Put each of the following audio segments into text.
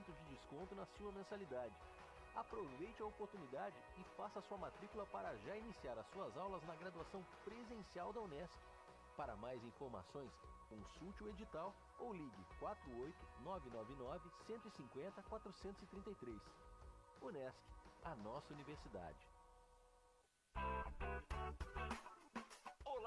de desconto na sua mensalidade. Aproveite a oportunidade e faça sua matrícula para já iniciar as suas aulas na graduação presencial da Unesc. Para mais informações, consulte o edital ou ligue 48 999 150 433. Unesc, a nossa universidade.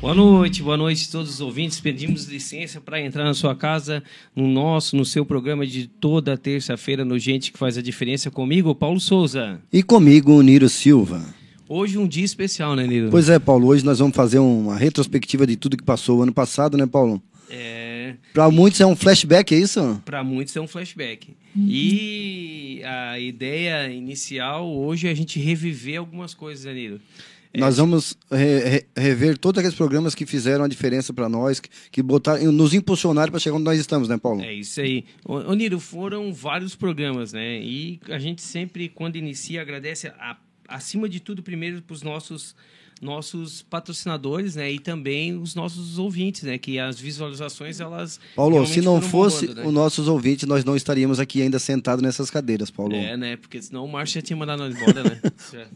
Boa noite, boa noite a todos os ouvintes. Pedimos licença para entrar na sua casa, no nosso, no seu programa de toda terça-feira no Gente que faz a diferença comigo, Paulo Souza. E comigo, o Niro Silva. Hoje um dia especial, né, Niro? Pois é, Paulo, hoje nós vamos fazer uma retrospectiva de tudo que passou o ano passado, né, Paulo? É, Para muitos é um flashback, é isso? para muitos é um flashback. E a ideia inicial hoje é a gente reviver algumas coisas, né, Niro? Nós vamos re- re- rever todos aqueles programas que fizeram a diferença para nós, que, que botaram, nos impulsionaram para chegar onde nós estamos, né, Paulo? É isso aí. Ô, Niro, foram vários programas, né? E a gente sempre, quando inicia, agradece, a- acima de tudo, primeiro para os nossos, nossos patrocinadores, né? E também os nossos ouvintes, né? Que as visualizações, elas. Paulo, se não fosse né? os nossos ouvintes, nós não estaríamos aqui ainda sentados nessas cadeiras, Paulo. É, né? Porque senão o Márcio já tinha mandado nós embora, né?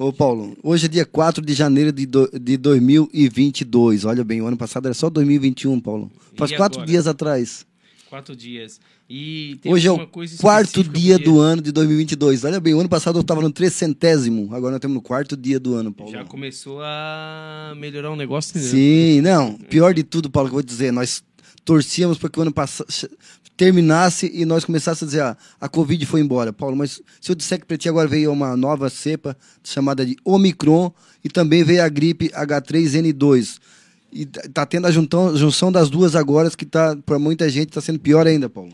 Ô, Paulo, hoje é dia 4 de janeiro de, do, de 2022. Olha bem, o ano passado era só 2021, Paulo. Faz E quatro agora? dias atrás. Quatro dias. E tem Hoje é o coisa quarto dia do ano de 2022. Olha bem, o ano passado eu estava no trecentésimo. Agora nós estamos no quarto dia do ano, Paulo. Já começou a melhorar o negócio, né? Sim, não. Pior de tudo, Paulo, que eu vou dizer, nós torcíamos para que o ano passado terminasse e nós começássemos a dizer, ah, a Covid foi embora. Paulo, mas se eu disser que para ti agora veio uma nova cepa chamada de Omicron e também veio a gripe H3N2. E tá tá tendo a juntão, junção das duas agora, que tá, para muita gente está sendo pior ainda, Paulo.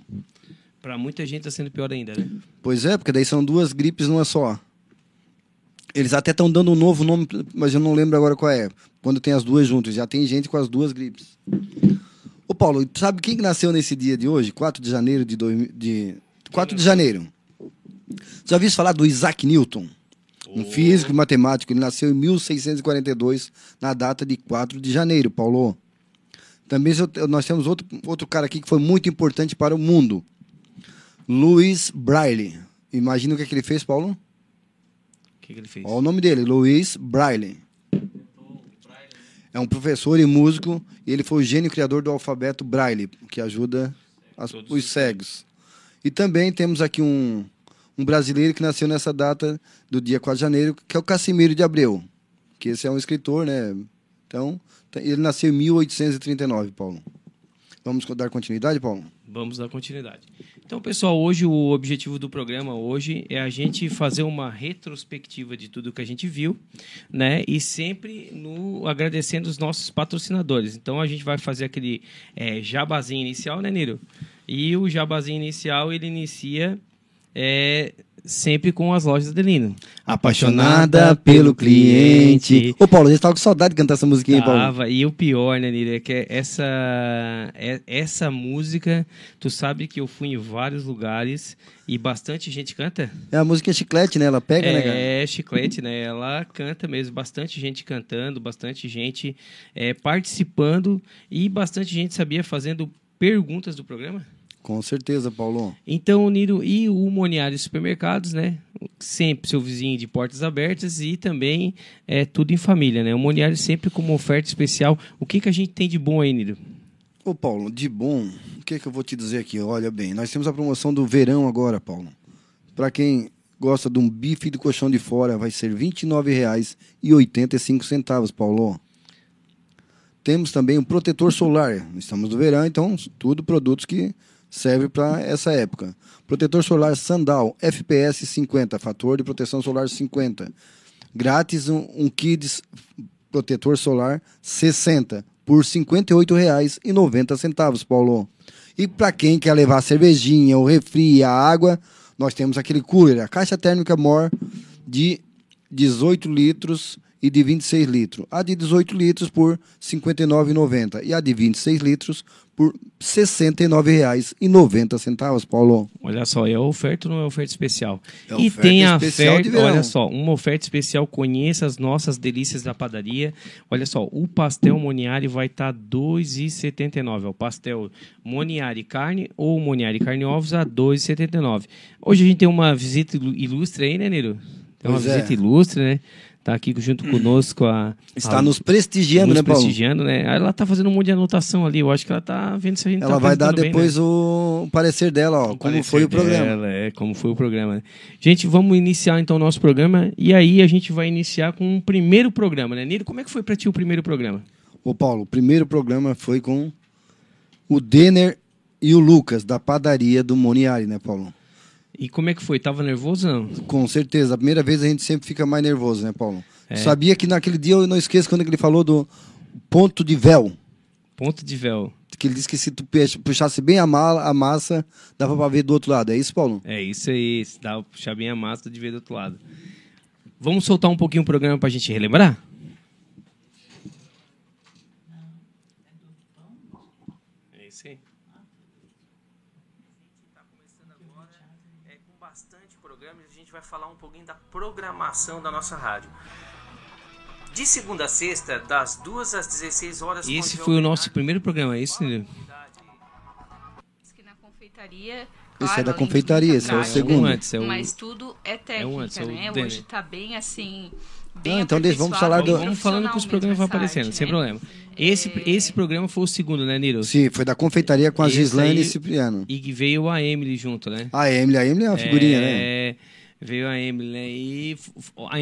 Pra muita gente tá sendo pior ainda, né? Pois é, porque daí são duas gripes numa só. Eles até estão dando um novo nome, mas eu não lembro agora qual é. Quando tem as duas juntas. Já tem gente com as duas gripes. Ô Paulo, sabe quem que nasceu nesse dia de hoje? 4 de janeiro de... Dois, de 4 de janeiro. Já ouviu falar do Isaac Newton? Um físico e matemático. Ele nasceu em 1642, na data de 4 de janeiro, Paulo. Também nós temos outro, outro cara aqui que foi muito importante para o mundo. Louis Braille. Imagina o que, é que ele fez, Paulo? O que, que ele fez? Olha o nome dele, Louis Braille. É um professor e músico, e ele foi o gênio criador do alfabeto Braille, que ajuda as- os os cegos. E também temos aqui um, um brasileiro que nasceu nessa data do dia 4 de janeiro, que é o Cassimiro de Abreu, que esse é um escritor, né? Então, t- ele nasceu em 1839, Paulo. Vamos dar continuidade, Paulo? Vamos dar continuidade. Então, pessoal, hoje o objetivo do programa hoje é a gente fazer uma retrospectiva de tudo que a gente viu, né? E sempre no agradecendo os nossos patrocinadores. Então, a gente vai fazer aquele é, jabazinho inicial, né, Niro? E o jabazinho inicial ele inicia é, sempre com as lojas Adelino. Apaixonada pelo cliente. Ô, Paulo, a gente tava com saudade de cantar essa musiquinha, hein, Paulo. Tava, e o pior, né, Nira, é que essa, é- essa música, tu sabe que eu fui em vários lugares e bastante gente canta? É a música chiclete, né? Ela pega, né, cara? É, chiclete, né? Ela canta mesmo, bastante gente cantando, bastante gente é, participando e bastante gente sabia fazendo perguntas do programa. Com certeza, Paulo. Então, Niro e o Moniari Supermercados, né? Sempre seu vizinho de portas abertas e também é tudo em família, né? O Moniari sempre com uma oferta especial. O que, que a gente tem de bom aí, Niro? Ô, Paulo, de bom, o que, que eu vou te dizer aqui? Olha bem, nós temos a promoção do verão agora, Paulo. Para quem gosta de um bife de colchão de fora, vai ser R$ 29,85, Paulo. Temos também um protetor solar. Estamos no verão, então tudo produtos que servem para essa época. Protetor solar Sandal FPS 50, fator de proteção solar 50. Grátis um, um Kids protetor solar 60 por R$ 58,90, Paulo. E para quem quer levar a cervejinha, o refri, a água, nós temos aquele cooler, a caixa térmica More de 18 litros e de 26 litros. A de 18 litros por R$ 59,90 e a de 26 litros por R$ 69,90, Paulo. Olha só, é oferta ou não é oferta especial? É e oferta tem a oferta, olha só, uma oferta especial, conheça as nossas delícias da padaria. Olha só, o pastel Moniari vai tá estar R$ 2,79. É o pastel Moniari carne ou Moniari carne ovos a R$ 2,79. Hoje a gente tem uma visita ilu- ilustre aí, né, Niro? Tem uma Pois é. visita ilustre, né? Tá aqui junto conosco a... Está a- nos prestigiando, nos né, Paulo? prestigiando, né? Ela tá fazendo um monte de anotação ali. Eu acho que ela tá vendo se a gente Ela tá vai dar apresentando bem, né? depois o parecer dela, ó, O como foi o programa. dela, é, como foi o programa. né? Gente, vamos iniciar então o nosso programa e aí a gente vai iniciar com um primeiro programa, né? Nilo, como é que foi pra ti o primeiro programa? Ô Paulo, o primeiro programa foi com o Denner e o Lucas, da padaria do Moniari, né, Paulo? E como é que foi? Tava nervoso ou não? Com certeza. A primeira vez a gente sempre fica mais nervoso, né, Paulo? É. Sabia que naquele dia eu não esqueço quando ele falou do ponto de véu. Ponto de véu. Que ele disse que se tu puxasse bem a, mala, a massa, dava pra ver do outro lado. É isso, Paulo? É isso aí, se dá pra puxar bem a massa de ver do outro lado. Vamos soltar um pouquinho o programa pra gente relembrar? É isso aí. Tá começando agora é, com bastante programa e a gente vai falar um pouquinho da programação da nossa rádio. De segunda a sexta, das 2 às 16 horas. Esse foi o nosso primeiro programa, é isso, que na confeitaria. Esse claro, é da confeitaria, esse é o segundo. Um antes, é o... Mas tudo é técnica, antes, é o né? Denner. Hoje tá bem assim. Bem Ah, então deixa- vamos falar do- Vamos falando que os programas vão aparecendo, sem essa problema. Esse, É, esse programa foi o segundo, né, Nilo? Sim, foi da confeitaria com a Esse aí- e Cipriano. E que veio a Emily junto, né? A Emily, a Emily é uma figurinha, né? Veio a Emily, né? E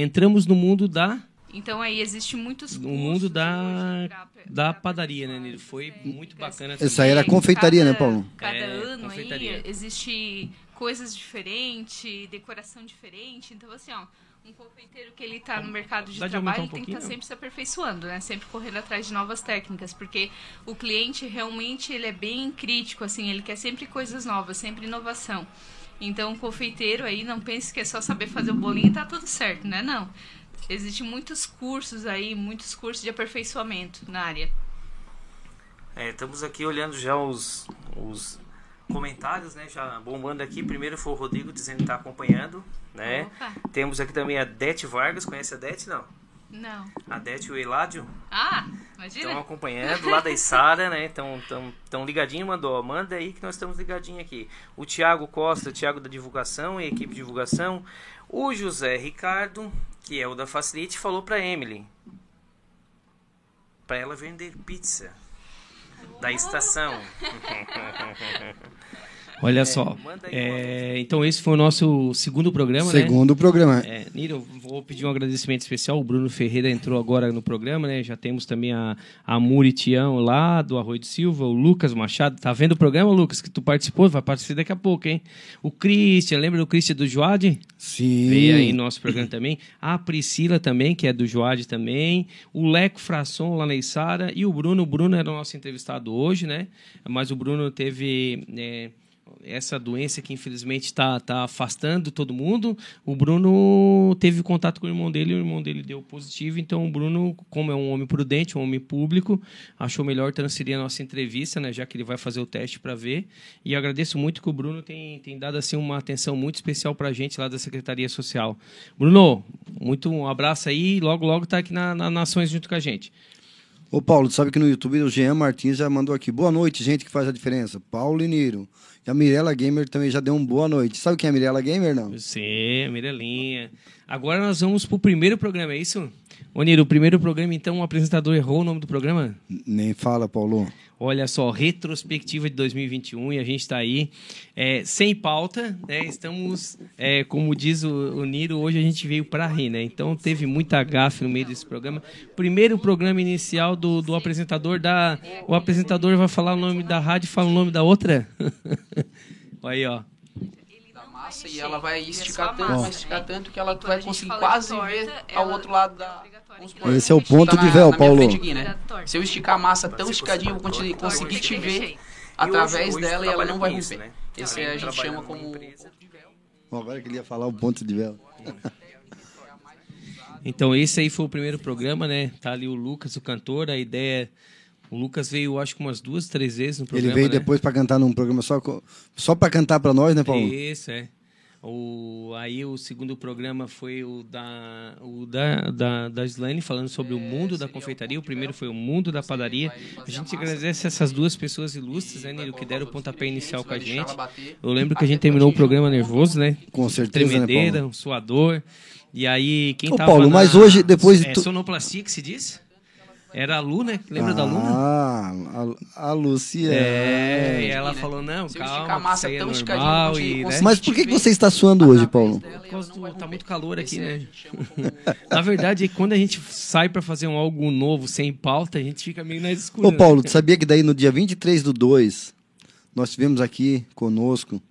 entramos no mundo da, Então aí existe muitos no mundo da, hoje pra- da pra padaria, né, Nilo? Foi técnicas. muito bacana. Essa aí era a confeitaria, né, cada- Paulo? Cada É, ano aí existe coisas diferentes, decoração diferente. Então, assim, ó, um confeiteiro que ele tá no mercado de Dá de aumentar trabalho um tem que estar pouquinho? sempre se aperfeiçoando, né? Sempre correndo atrás de novas técnicas, porque o cliente realmente ele é bem crítico, assim, ele quer sempre coisas novas, sempre inovação. Então, o confeiteiro aí não pense que é só saber fazer o bolinho e tá tudo certo, né? Não. Existem muitos cursos aí, muitos cursos de aperfeiçoamento na área. É, estamos aqui olhando já os, os comentários, né? Já bombando aqui. Primeiro foi o Rodrigo dizendo que está acompanhando. né? Opa. Temos aqui também a Dete Vargas, conhece a Dete, não? Não. A Dete e o Eládio Ah, imagina. estão acompanhando lá da Isara, né? Estão tão, tão ligadinho, mandou, manda aí que nós estamos ligadinho aqui. O Thiago Costa, o Thiago da divulgação e equipe de divulgação. O José Ricardo, que é o da Facilite, falou pra Emily para ela vender pizza da estação. Olha só. manda aí é, então esse foi o nosso segundo programa, né? Segundo programa. É, Niro, vou pedir um agradecimento especial. O Bruno Ferreira entrou agora no programa, né? Já temos também a, a Muri Tião lá do Arroio de Silva, o Lucas Machado. Tá vendo o programa, Lucas, que tu participou? Vai participar daqui a pouco, hein? O Christian, lembra do Christian do Joad? Sim. Veio aí no nosso programa também. A Priscila também, que é do Joad também. O Leco Frasson lá na Isara. E o Bruno. O Bruno era o nosso entrevistado hoje, né? Mas o Bruno teve. é, essa doença que infelizmente está tá afastando todo mundo. O Bruno teve contato com o irmão dele, o irmão dele deu positivo. Então, o Bruno, como é um homem prudente, um homem público, achou melhor transferir a nossa entrevista, né, já que ele vai fazer o teste para ver. E agradeço muito que o Bruno tem, tem dado assim uma atenção muito especial para a gente lá da Secretaria Social. Bruno, muito um abraço aí. Logo, logo está aqui na, na Nações junto com a gente. Ô, Paulo, sabe que no YouTube o Jean Martins já mandou aqui. Boa noite, gente que faz a diferença. Paulo e Niro. E a Mirella Gamer também já deu um boa noite. Sabe quem é a Mirella Gamer, não? Você, Mirelinha. Agora nós vamos pro primeiro programa, é isso? Ô, Niro, o primeiro programa, então, o apresentador errou o nome do programa? Nem fala, Paulo. Olha só, retrospectiva de 2021 e a gente está aí é, sem pauta, né? Estamos, é, como diz o, o Niro, hoje a gente veio para rir, né? Então teve muita gafe no meio desse programa. Primeiro programa inicial do, do apresentador da. O apresentador vai falar o nome da rádio e fala o nome da outra. Aí, ó. Da massa e ela vai esticar tanto, vai esticar né? tanto que ela vai conseguir quase ver ao outro lado da. vamos supor, Esse é o ponto tá de véu, Paulo. né? Da. Se eu esticar a massa tão esticadinho, eu vou conseguir, te ver através dela e ela não vai romper. né? Esse Além a de gente chama como. Bom, agora que ele ia falar o ponto de véu. Então esse aí foi o primeiro programa, né? Tá ali o Lucas, o cantor, a ideia. O Lucas veio, acho que umas duas, três vezes no programa. ele veio né? depois para cantar num programa só, só para cantar para nós, né, Paulo? Isso, é. O, aí o segundo programa foi o da, o da, da, da Slane falando sobre o mundo da confeitaria. O primeiro foi o mundo da padaria. A gente agradece essas duas pessoas ilustres, né, Nilo, que deram o pontapé inicial com a gente. Eu lembro que a gente terminou o programa nervoso, né? Com certeza, né, Tremedeira, Paulo? um suador. E aí, quem Ô, tava Paulo, na- mas hoje, depois de É tu- sonoplastia que se diz? Era a Lu, né? Lembra da Lu? Ah, a, a Luciana. É, e né? ela falou, não, Se eu calma, a massa é tão normal eu e, né? Mas por que, que você está suando hoje, Paulo? Por causa do, tá muito calor aqui, né? Na verdade, quando a gente sai pra fazer um algo novo, sem pauta, a gente fica meio na escura. Ô, né? Paulo, tu sabia que daí no dia 23 do 2, nós tivemos aqui conosco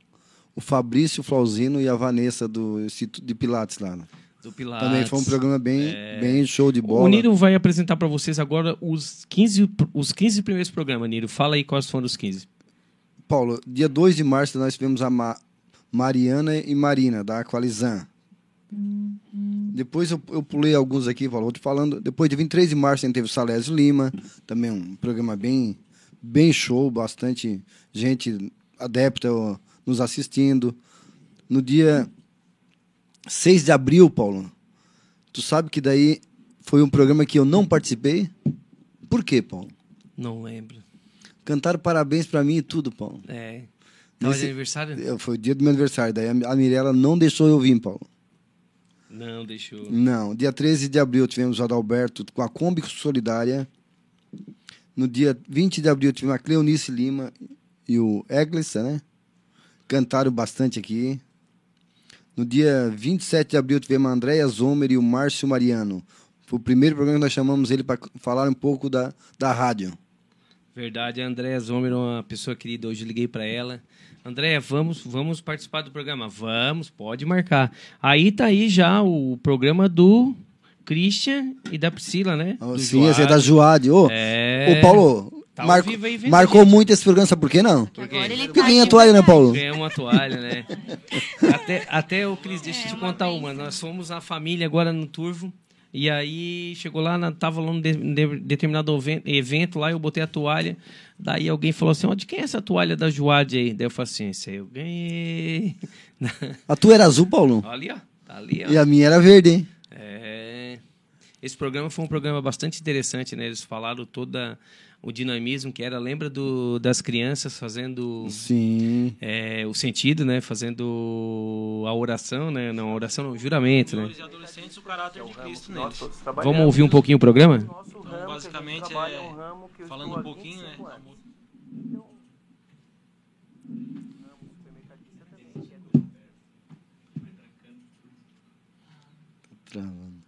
o Fabrício Flauzino e a Vanessa do Instituto de Pilates lá. né? Do Pilates. Também foi um programa bem, bem show de bola. O Niro vai apresentar pra vocês agora os 15, pr- os 15 primeiros programas, Niro. Fala aí quais foram os 15. Paulo, dia 2 de março nós tivemos a Ma- Mariana e Marina, da Aqualizan. Depois eu, eu pulei alguns aqui, Paulo, vou te falando. Depois de 23 de março a gente teve o Salésio Lima, também um programa bem, bem show, bastante gente adepta ó, nos assistindo. No dia 6 de abril, Paulo, tu sabe que daí foi um programa que eu não participei? Por quê, Paulo? Não lembro. Cantaram parabéns pra mim e tudo, Paulo. É. Tava de Nesse- aniversário? Eu- Foi o dia do meu aniversário. Daí a Mirella não deixou eu vir, Paulo. Não, deixou. Não. Dia 13 de abril tivemos o Adalberto com a Kombi Solidária. No dia 20 de abril tivemos a Cleonice Lima e o Eglis, né? Cantaram bastante aqui. No dia 27 de abril tivemos a Andréia Zomer e o Márcio Mariano. Foi o primeiro programa que nós chamamos ele para falar um pouco da, da rádio. Verdade, a Andréa Zomer é uma pessoa querida. Hoje liguei para ela. Andréa, vamos, vamos participar do programa? Vamos, pode marcar. Aí tá aí já o programa do Christian e da Priscila, né? Oh, sim, esse é da Juade. Ô, É. Ô, Paulo, Tá marco- vivo aí marcou a gente. muito esse programa, sabe por quê não? Porque Porque tá ganha de toalha, né. Paulo? ganhou uma toalha, né? até, até o Cris, deixa eu te contar uma. Nós fomos a família agora no Turvo. E aí chegou lá, tava lá num de, de- determinado evento lá, eu botei a toalha. Daí alguém falou assim: ó, de quem é essa toalha da Juade aí? Daí eu falei assim: essa aí eu ganhei. A tua era azul, Paulo? Ali, ó. Ali, ó. E a minha era verde, hein? É. Esse programa foi um programa bastante interessante, né? Eles falaram toda o dinamismo que era. Lembra do, das crianças fazendo Sim. é, o sentido, né? Fazendo a oração, né? Não, a oração não, o juramento, né? Adolescentes, o caráter de Cristo neles. Vamos ouvir um pouquinho o programa? Então, basicamente, é, falando um pouquinho, né? Travando.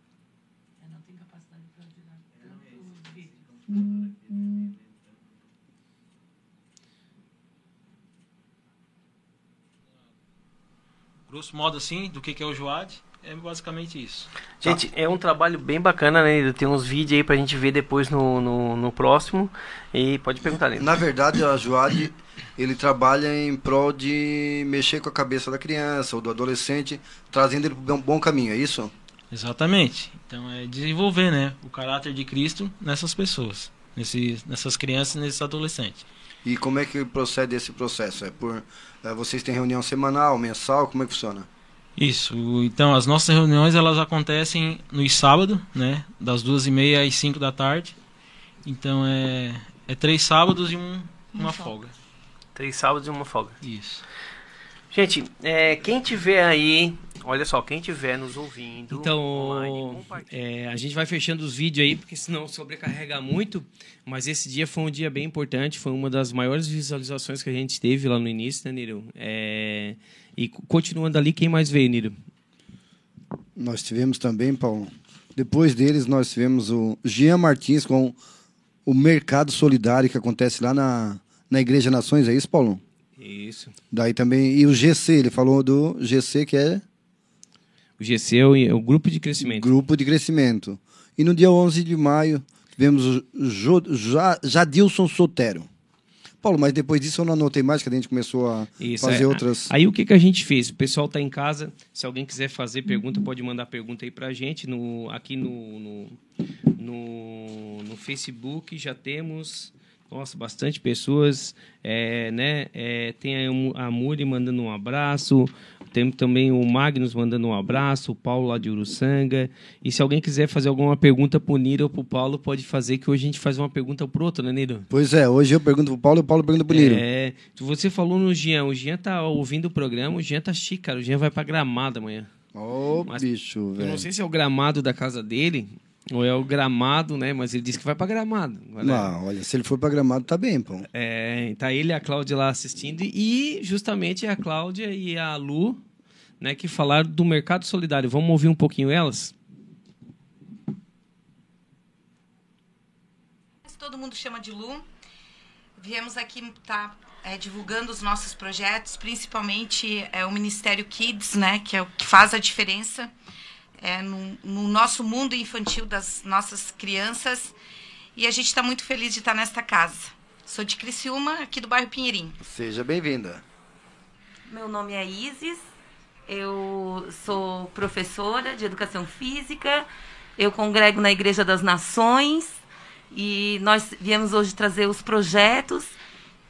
Grosso modo, assim, do que que é o Joad, é basicamente isso. Gente, é um trabalho bem bacana, né? Tem uns vídeos aí pra gente ver depois no, no, no próximo. E pode perguntar, Lino. Na verdade, a Joad, ele trabalha em prol de mexer com a cabeça da criança ou do adolescente, trazendo ele para um bom caminho, é isso? Exatamente. Então é desenvolver, né, o caráter de Cristo nessas pessoas, nesse, nessas crianças e nesses adolescentes. E como é que procede esse processo? É por é, vocês têm reunião semanal, mensal, como é que funciona? Isso. Então as nossas reuniões elas acontecem nos sábados, né, das duas e meia às cinco da tarde. Então é, é três sábados e um, uma folga. Três sábados e uma folga. Isso. Gente, é, quem tiver aí, olha só, quem tiver nos ouvindo. Então, online, é, a gente vai fechando os vídeos aí, porque senão sobrecarrega muito. Mas esse dia foi um dia bem importante, foi uma das maiores visualizações que a gente teve lá no início, né, Niro? É, e co- continuando ali, quem mais veio, Niro? Nós tivemos também, Paulo. Depois deles, nós tivemos o Jean Martins com o Mercado Solidário que acontece lá na, na Igreja Nações, é isso, Paulo? Isso. Daí também. E o GC, ele falou do GC, que é O GC é o, é o grupo de crescimento. Grupo de Crescimento. E no dia 11 de maio, tivemos o Jo- Ja- Jadilson Sotero. Paulo, mas depois disso eu não anotei mais, que a gente começou a Isso, fazer é. outras. Aí o que, que a gente fez? O pessoal está em casa. Se alguém quiser fazer pergunta, pode mandar pergunta aí pra gente. No, aqui no, no, no, no Facebook já temos. Nossa, bastante pessoas. É, né? É, tem aí o- a Muri mandando um abraço. Temos também o Magnus mandando um abraço. O Paulo lá de Uruçanga. E se alguém quiser fazer alguma pergunta pro Niro ou pro Paulo, pode fazer, que hoje a gente faz uma pergunta pro outro, né, Niro? Pois é, hoje eu pergunto pro Paulo e o Paulo pergunta pro Niro. É, você falou no Jean, o Jean tá ouvindo o programa, o Jean tá chique, cara. O Jean vai pra gramado amanhã. Ô, Mas bicho, Eu velho. não sei se é o gramado da casa dele ou é o gramado, né? Mas ele disse que vai pra gramado. Agora, Não, olha, se ele for pra gramado, tá bem, pô. É, tá ele e a Cláudia lá assistindo e justamente a Cláudia e a Lu, né, que falaram do mercado solidário. Vamos ouvir um pouquinho elas? Todo mundo chama de Lu. Viemos aqui estar divulgando os nossos projetos, principalmente é, o Ministério Kids, né, que é o que faz a diferença é, no, no nosso mundo infantil das nossas crianças. E a gente está muito feliz de estar nesta casa. Sou de Criciúma, aqui do bairro Pinheirinho. Seja bem-vinda. Meu nome é Isis, eu sou professora de educação física, eu congrego na Igreja das Nações e nós viemos hoje trazer os projetos,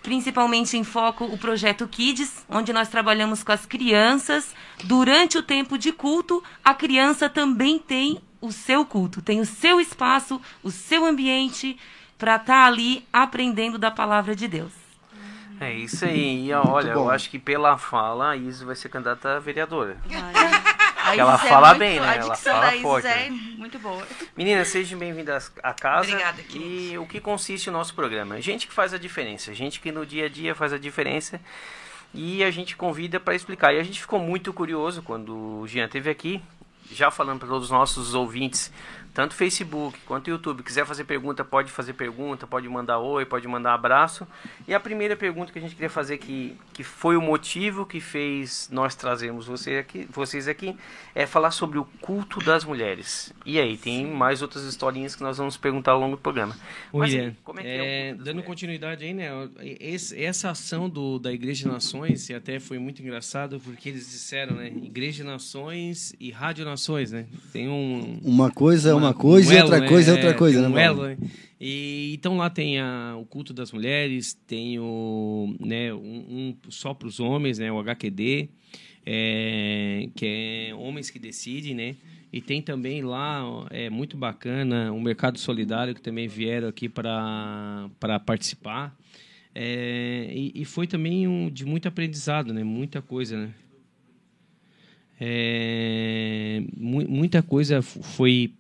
principalmente em foco o projeto Kids, onde nós trabalhamos com as crianças. Durante o tempo de culto, a criança também tem o seu culto, tem o seu espaço, o seu ambiente para estar ali aprendendo da palavra de Deus. É isso aí. E, olha, eu acho que pela fala, a Isis vai ser candidata a vereadora. A Ela é fala muito- bem, né? Ela fala forte, é né? muito boa. Meninas, sejam bem-vindas à casa. Obrigada, E o que consiste o nosso programa? Gente que faz a diferença, gente que no dia a dia faz a diferença e a gente convida para explicar. E a gente ficou muito curioso quando o Jean esteve aqui, já falando para todos os nossos ouvintes, tanto Facebook quanto YouTube, quiser fazer pergunta, pode fazer pergunta, pode mandar oi, pode mandar abraço. E a primeira pergunta que a gente queria fazer que, que foi o motivo que fez nós trazermos você aqui, vocês aqui, é falar sobre o culto das mulheres. E aí, tem mais outras historinhas que nós vamos perguntar ao longo do programa. Mas, William, como é que é, é, dando mulheres? continuidade aí, né? esse- essa ação do, da Igreja Nações, e até foi muito engraçado, porque eles disseram, né? Igreja Nações e Rádio Nações, né? Tem um. Uma coisa é uma um coisa e elo, outra né? coisa é outra coisa, né, um Paulo? elo, né? E, então lá tem a, o culto das mulheres, tem o, né, um, um só para os homens, né, o HQD. é, que é Homens que Decidem, né? E tem também lá, é muito bacana, o Mercado Solidário, que também vieram aqui para participar. É, e, e, foi também um, de muito aprendizado, né? Muita coisa, né? É, mu muita coisa foi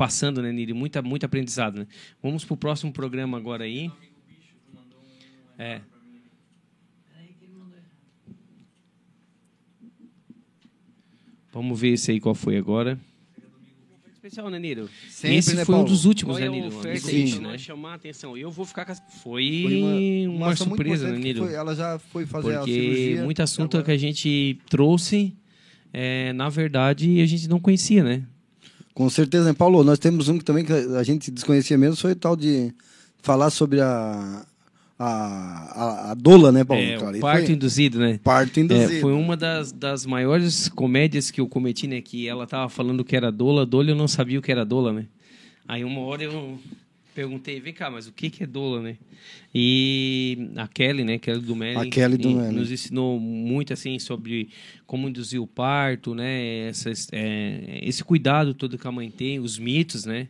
passando, né, Niri? Muita, muito aprendizado, né? Vamos para o próximo programa agora aí. É. Vamos ver esse aí qual foi agora especial, né, Niro? Sempre, Esse né, foi Paulo? um dos últimos, Olha né, Niro? Oferta Sim. Né? chamar a atenção. Eu vou ficar... Foi, foi uma, uma, uma surpresa, né, Niro? ela já foi fazer Porque a cirurgia. muito assunto agora... que a gente trouxe, é, na verdade, a gente não conhecia, né? Com certeza, né, Paulo? Nós temos um que também que a gente desconhecia mesmo, foi o tal de falar sobre a, a, a, a doula, né, Paulo? É, claro. parto foi... induzido, né? Parto induzido. É, foi uma das, das maiores comédias que eu cometi, né? Que ela tava falando que era doula, doula eu não sabia o que era doula, né? Aí uma hora eu perguntei, vem cá, mas o que, que é doula, né? E a Kelly, né, Kelly do Melly, a Kelly do Melly. nos ensinou muito, assim, sobre como induzir o parto, né? Essas, é, esse cuidado todo que a mãe tem, os mitos, né?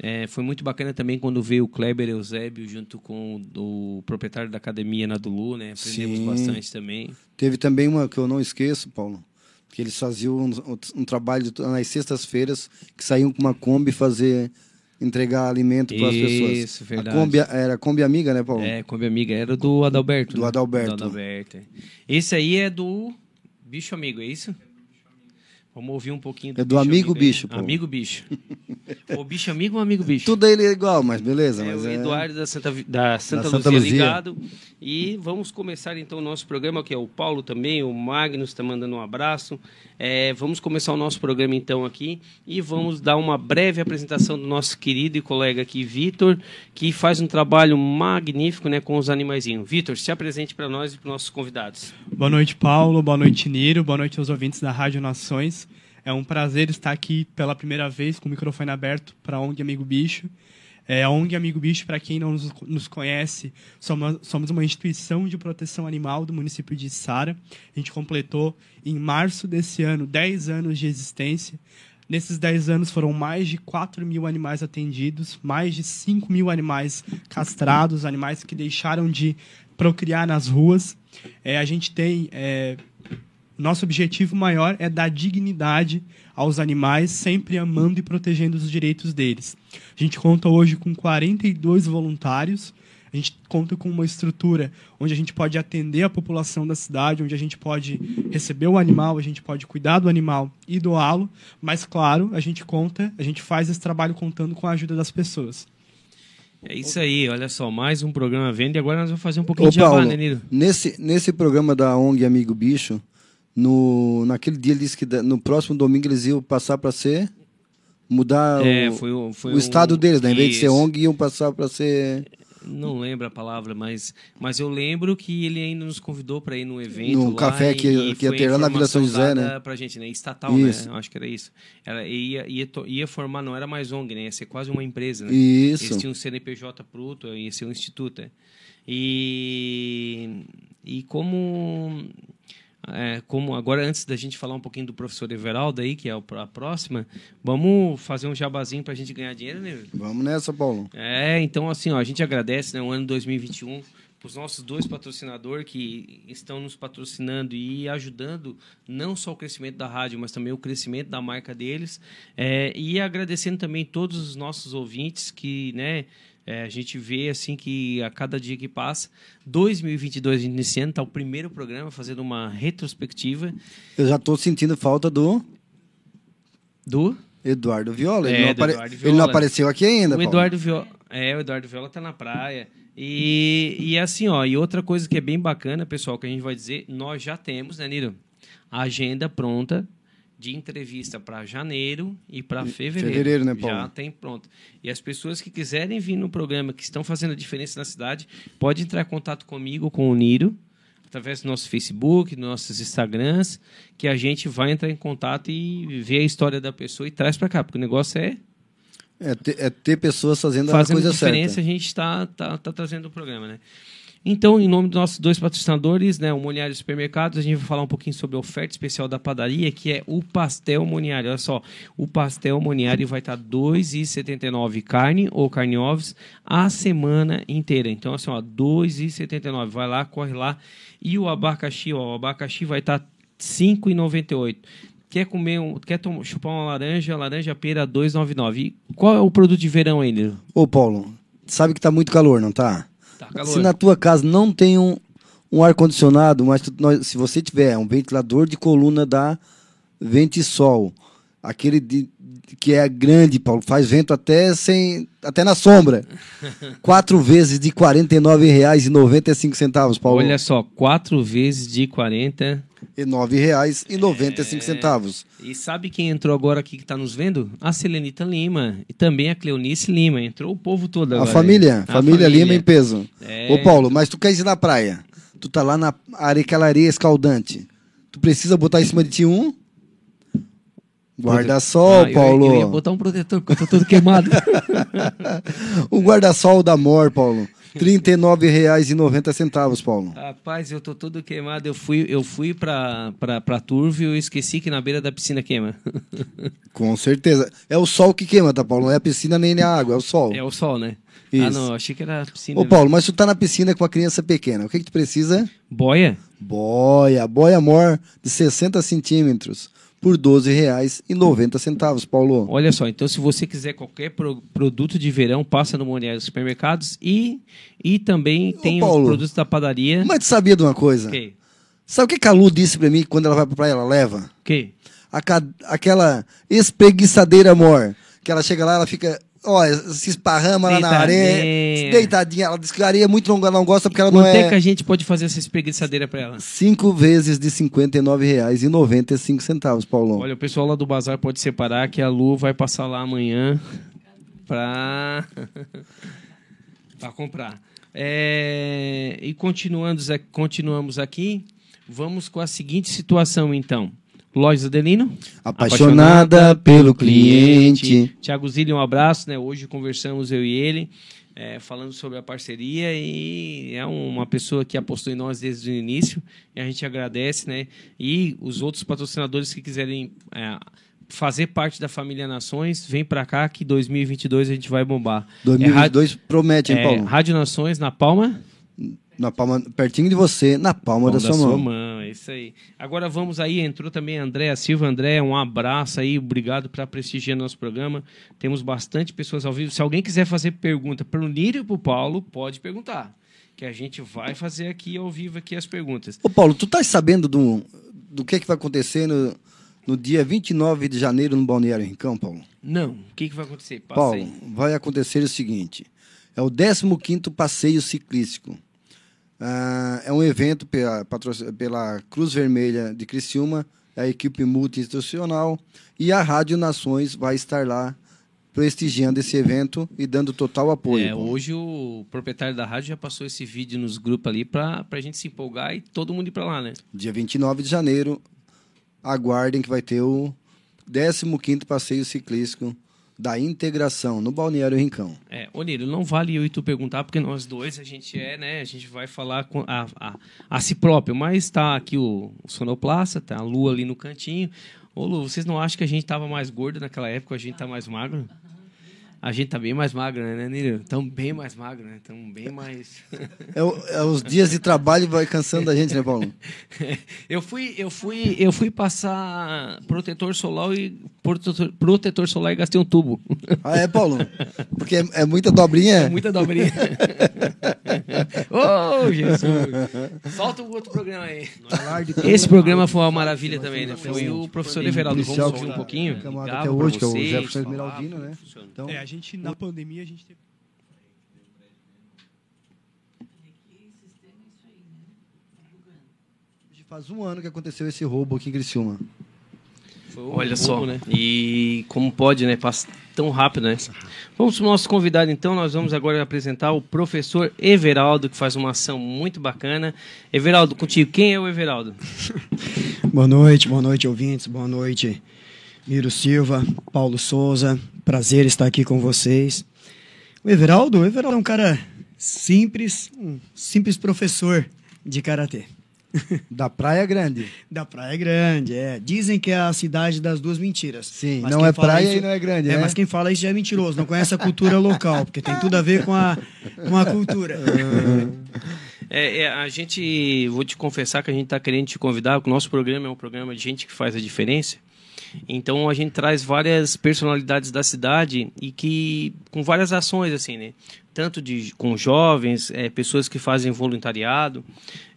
É, foi muito bacana também quando veio o Kleber Eusébio junto com o, o proprietário da academia na Dulu, né? Aprendemos Sim. bastante também. Teve também uma que eu não esqueço, Paulo, que eles faziam um, um trabalho nas sextas-feiras que saíam com uma Kombi fazer entregar alimento para as pessoas. Isso, verdade. A Kombi, era Kombi Amiga, né, Paulo? É, Kombi Amiga era do Adalberto. Do né? Adalberto. Do Adalberto. É. Esse aí é do Bicho Amigo, é isso? Vamos ouvir um pouquinho do É do bicho amigo, amigo bicho, pô. Amigo bicho. o bicho amigo ou amigo bicho? Tudo ele é igual, mas beleza. É mas o é... Eduardo da Santa, da Santa, da Santa Luzia, Luzia, ligado. E vamos começar então o nosso programa, que é o Paulo também, o Magnus está mandando um abraço. É, vamos começar o nosso programa então aqui e vamos dar uma breve apresentação do nosso querido e colega aqui, Vitor, que faz um trabalho magnífico né, com os animaizinhos. Vitor, se apresente para nós e para os nossos convidados. Boa noite, Paulo. Boa noite, Niro. Boa noite aos ouvintes da Rádio Nações. É um prazer estar aqui pela primeira vez com o microfone aberto para a ONG Amigo Bicho. É, a ONG Amigo Bicho, para quem não nos, conhece, somos, somos, uma instituição de proteção animal do município de Sara. A gente completou, em março desse ano, 10 anos de existência. Nesses 10 anos foram mais de 4 mil animais atendidos, mais de 5 mil animais castrados, animais que deixaram de procriar nas ruas. É, a gente tem é, nosso objetivo maior é dar dignidade aos animais, sempre amando e protegendo os direitos deles. A gente conta hoje com 42 voluntários. A gente conta com uma estrutura onde a gente pode atender a população da cidade, onde a gente pode receber o animal, a gente pode cuidar do animal e doá-lo. Mas, claro, a gente conta, a gente faz esse trabalho contando com a ajuda das pessoas. É isso aí, olha só, mais um programa vendo e agora nós vamos fazer um pouquinho Ô, de jabá, né? Nesse, nesse programa da ONG Amigo Bicho, no, naquele dia ele disse que no próximo domingo eles iam passar para ser mudar é, o, foi, foi o um, estado deles, né? Em vez de ser ONG, iam passar para ser não lembro a palavra, mas, mas eu lembro que ele ainda nos convidou para ir num evento. Num café que, que ia ter lá na Vila São José, né? Pra gente, né? Estatal, né? isso. né? Acho que era isso. Era, ia, ia, ia formar, não era mais ONG, né? Ia ser quase uma empresa, né? Isso. Eles tinham um CNPJ bruto, ia ser um instituto. Né? E, e como é, como agora, antes da gente falar um pouquinho do professor Everaldo aí, que é a próxima, vamos fazer um jabazinho para a gente ganhar dinheiro, né? Vamos nessa, Paulo. É, então assim, ó, a gente agradece, né, o ano 2021 os nossos dois patrocinadores que estão nos patrocinando e ajudando não só o crescimento da rádio, mas também o crescimento da marca deles. É, e agradecendo também todos os nossos ouvintes que, né, é, a gente vê assim que a cada dia que passa, 2022 iniciando, está o primeiro programa fazendo uma retrospectiva. Eu já estou sentindo falta do do Eduardo Viola. Ele, é, não, apare... Eduardo Viola. ele não apareceu aqui ainda. O Eduardo Viola, é, o Eduardo Viola está na praia. E, e assim, ó, e outra coisa que é bem bacana, pessoal, que a gente vai dizer, nós já temos, né, Niro? A agenda pronta de entrevista para janeiro e para fevereiro. Fevereiro, né, Paulo? Já tem pronto. E as pessoas que quiserem vir no programa, que estão fazendo a diferença na cidade, pode entrar em contato comigo, com o Niro, através do nosso Facebook, dos nossos Instagrams, que a gente vai entrar em contato e ver a história da pessoa e traz para cá, porque o negócio é é ter, é ter pessoas fazendo, fazendo a coisa diferença, certa. a gente está tá, tá trazendo o programa, né? Então, em nome dos nossos dois patrocinadores, né, o Moniário Supermercados, a gente vai falar um pouquinho sobre a oferta especial da padaria, que é o pastel Moniário. Olha só, o pastel Moniário vai estar R$ 2,79 carne ou carne ovos a semana inteira. Então, assim, ó, R$ 2,79. Vai lá, corre lá. E o abacaxi, ó, o abacaxi vai estar R$ 5,98 quer comer um, quer tomar, chupar uma laranja, laranja pera 2,99. E qual é o produto de verão Lilo? Ô, Paulo, sabe que tá muito calor, não tá? Tá. Se na tua casa não tem um, um ar-condicionado, mas tu- nós- se você tiver um ventilador de coluna da Ventisol, aquele de, que é grande, Paulo, faz vento até sem até na sombra. Quatro vezes de R$ 49,95, Paulo. Olha só, quatro vezes de 40. E R$ 9,95 centavos. E sabe quem entrou agora aqui que está nos vendo? A Selenita Lima e também a Cleonice Lima. Entrou o povo todo A agora. família, A família Lima em peso. É. Ô Paulo, mas tu quer ir na praia? Tu tá lá na areia escaldante. Tu precisa botar em cima de ti um guarda-sol, Ah, eu Paulo. Eu ia botar um protetor, porque eu tô todo queimado. o guarda-sol da Mor, Paulo. R$ 39,90, Paulo. Rapaz, eu tô todo queimado. Eu fui, eu fui pra, pra, pra Turvio e eu esqueci que na beira da piscina queima. Com certeza. É o sol que queima, tá, Paulo? Não é a piscina nem a água, é o sol. É o sol, né? Isso. Ah, não, achei que era a piscina. Ô, Paulo, mas tu tá na piscina com uma criança pequena. O que, que tu precisa? Boia? Boia. Boia Mor de 60 centímetros por R$ 12,90, Paulo. Olha só, então se você quiser qualquer pro- produto de verão, passa no Moniário Supermercados e, e também tem os Paulo, produtos da padaria. Mas tu sabia de uma coisa? Ok. Sabe o que a Lu disse pra mim quando ela vai pra praia, ela leva? A ca- Aquela espreguiçadeira mor. Que ela chega lá, ela fica, ó, se esparrama lá na areia, Deitadinha. Ela diz que a areia muito longa, ela não gosta porque ela Quanto não é que a é... gente pode fazer essa espreguiçadeira pra ela? Cinco vezes de R$ 59,95, Paulo. Olha, o pessoal lá do bazar pode separar que a Lu vai passar lá amanhã pra, pra comprar. É, E continuando, continuamos aqui, vamos com a seguinte situação então. Lojas Adelino? Apaixonada pelo cliente. Tiago Zilli, um abraço. Né? Hoje conversamos eu e ele, é, falando sobre a parceria e é uma pessoa que apostou em nós desde o início e a gente agradece. Né? E os outros patrocinadores que quiserem é, fazer parte da família Nações, vem para cá que 2022 a gente vai bombar. 2022 promete, hein, é, Paulo? Rádio Nações na palma. Na palma, pertinho de você, na palma, da, sua, mão. é isso aí. Agora vamos aí, entrou também a Andréa Silva. André, um abraço aí, obrigado por prestigiar nosso programa. Temos bastante pessoas ao vivo. Se alguém quiser fazer pergunta para o Nírio e para o Paulo, pode perguntar. Que a gente vai fazer aqui ao vivo aqui as perguntas. Ô, Paulo, tu tá sabendo do, do que, que vai acontecer no, no dia 29 de janeiro no Balneário Rincão, Paulo? Não, o que, que vai acontecer? Passa Paulo, aí. vai acontecer o seguinte: é o 15 Passeio Ciclístico. Ah, é um evento pela, pela Cruz Vermelha de Criciúma, a equipe multi-institucional, e a Rádio Nações vai estar lá prestigiando esse evento e dando total apoio. É, hoje o proprietário da rádio já passou esse vídeo nos grupos ali para a gente se empolgar e todo mundo ir para lá, né? Dia 29 de janeiro, aguardem que vai ter o 15 Passeio Ciclístico da Integração, no Balneário Rincão. É, ô Niro, não vale eu e tu perguntar, porque nós dois, a gente é, né? A gente vai falar com a, a, a si próprio. Mas tá aqui o, o sonoplasta, tá a lua ali no cantinho. Ô Lu, vocês não acham que a gente tava mais gordo naquela época, a gente tá mais magro? A gente tá bem mais magro, né, Niro? Estamos bem mais magro, né? Estamos bem mais... É, o- é os dias de trabalho vai cansando a gente, né, Paulo? eu fui, eu fui, eu fui passar protetor solar e protetor, protetor solar e gastei um tubo. Ah, é, Paulo? Porque é, é muita dobrinha? É muita dobrinha. oh, Jesus. Solta o outro programa aí. Esse programa foi uma maravilha também, né? Foi o professor Everaldo. Vamos ouvir um pouquinho? Chamado Ligava até hoje, que é o Jefferson Esmeraldino, né? Então, É, a gente, na pandemia, a gente teve. faz um ano que aconteceu esse roubo aqui em Criciúma. Olha só, e como pode, né? Passa tão rápido, né? Vamos para o nosso convidado, então. Nós vamos agora apresentar o professor Everaldo, que faz uma ação muito bacana. Everaldo, contigo, quem é o Everaldo? Boa noite, boa noite, ouvintes. Boa noite, Miro Silva, Paulo Souza. Prazer estar aqui com vocês. O Everaldo, o Everaldo é um cara Simples, um simples professor de karatê. Da Praia Grande. Da Praia Grande, é. Dizem que é a cidade das duas mentiras. Sim, Mas não é praia isso- e não é grande, É, né? mas quem fala isso já é mentiroso, não conhece a cultura local, porque tem tudo a ver com a, com a cultura. É, é, a gente, vou te confessar que a gente está querendo te convidar, porque o nosso programa é um programa de gente que faz a diferença. Então a gente traz várias personalidades da cidade e que com várias ações assim, né? Tanto de com jovens, é, pessoas que fazem voluntariado.